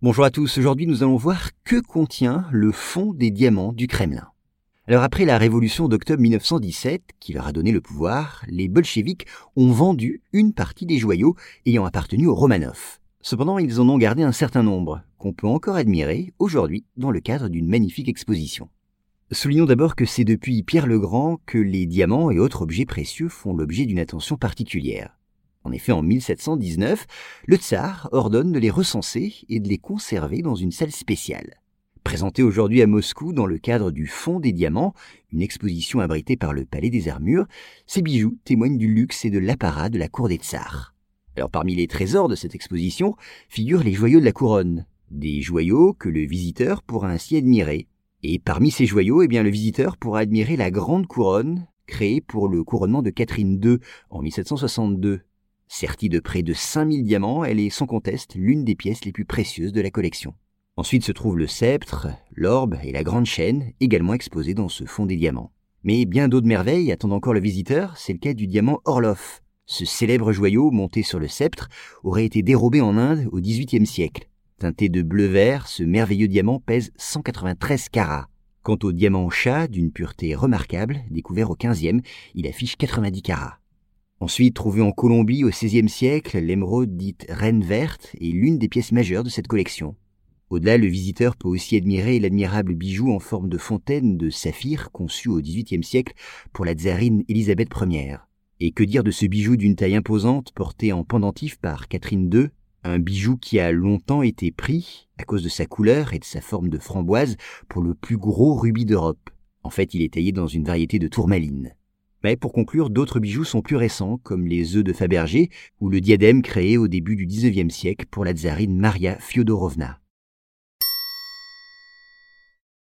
Bonjour à tous, aujourd'hui nous allons voir que contient le fond des diamants du Kremlin. Alors après la révolution d'octobre 1917, qui leur a donné le pouvoir, les bolcheviks ont vendu une partie des joyaux ayant appartenu aux Romanov. Cependant, ils en ont gardé un certain nombre, qu'on peut encore admirer aujourd'hui dans le cadre d'une magnifique exposition. Soulignons d'abord que c'est depuis Pierre le Grand que les diamants et autres objets précieux font l'objet d'une attention particulière. En effet, en 1719, le tsar ordonne de les recenser et de les conserver dans une salle spéciale. Présentée aujourd'hui à Moscou dans le cadre du Fond des Diamants, une exposition abritée par le Palais des Armures, ces bijoux témoignent du luxe et de l'apparat de la cour des tsars. Alors parmi les trésors de cette exposition figurent les joyaux de la couronne, des joyaux que le visiteur pourra ainsi admirer. Et parmi ces joyaux, eh bien, le visiteur pourra admirer la grande couronne créée pour le couronnement de Catherine II en 1762, Sertie de près de 5000 diamants, elle est sans conteste l'une des pièces les plus précieuses de la collection. Ensuite se trouvent le sceptre, l'orbe et la grande chaîne, également exposés dans ce fond des diamants. Mais bien d'autres merveilles attendent encore le visiteur, c'est le cas du diamant Orloff. Ce célèbre joyau monté sur le sceptre aurait été dérobé en Inde au XVIIIe siècle. Teinté de bleu-vert, ce merveilleux diamant pèse 193 carats. Quant au diamant chat, d'une pureté remarquable, découvert au XVe, il affiche 90 carats. Ensuite, trouvé en Colombie au XVIe siècle, l'émeraude dite reine verte est l'une des pièces majeures de cette collection. Au-delà, le visiteur peut aussi admirer l'admirable bijou en forme de fontaine de saphir conçu au XVIIIe siècle pour la tsarine Élisabeth Ier. Et que dire de ce bijou d'une taille imposante porté en pendentif par Catherine II, un bijou qui a longtemps été pris, à cause de sa couleur et de sa forme de framboise, pour le plus gros rubis d'Europe. En fait, il est taillé dans une variété de tourmaline. Mais pour conclure, d'autres bijoux sont plus récents, comme les œufs de Fabergé ou le diadème créé au début du XIXe siècle pour la tsarine Maria Fyodorovna.